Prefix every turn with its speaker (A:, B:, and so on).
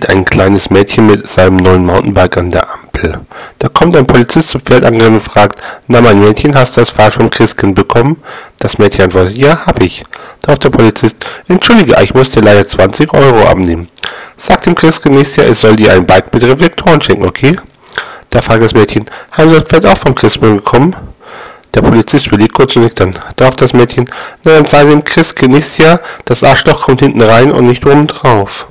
A: steht ein kleines Mädchen mit seinem neuen Mountainbike an der Ampel. Da kommt ein Polizist zum Pferd angerannt und fragt, na mein Mädchen, hast du das Fahrrad vom Christkind bekommen? Das Mädchen antwortet, ja, hab ich. Darauf der Polizist, entschuldige, ich muss dir leider 20 Euro abnehmen. Sag dem Christkind nächstes Jahr, es soll dir ein Bike mit Reflektoren schenken, okay? Da fragt das Mädchen, haben Sie das Pferd auch vom Christkind bekommen? Der Polizist überlegt kurz und nickt dann. Darauf das Mädchen, na dann sagen dem Christkind nächstes Jahr, das Arschloch kommt hinten rein und nicht oben drauf.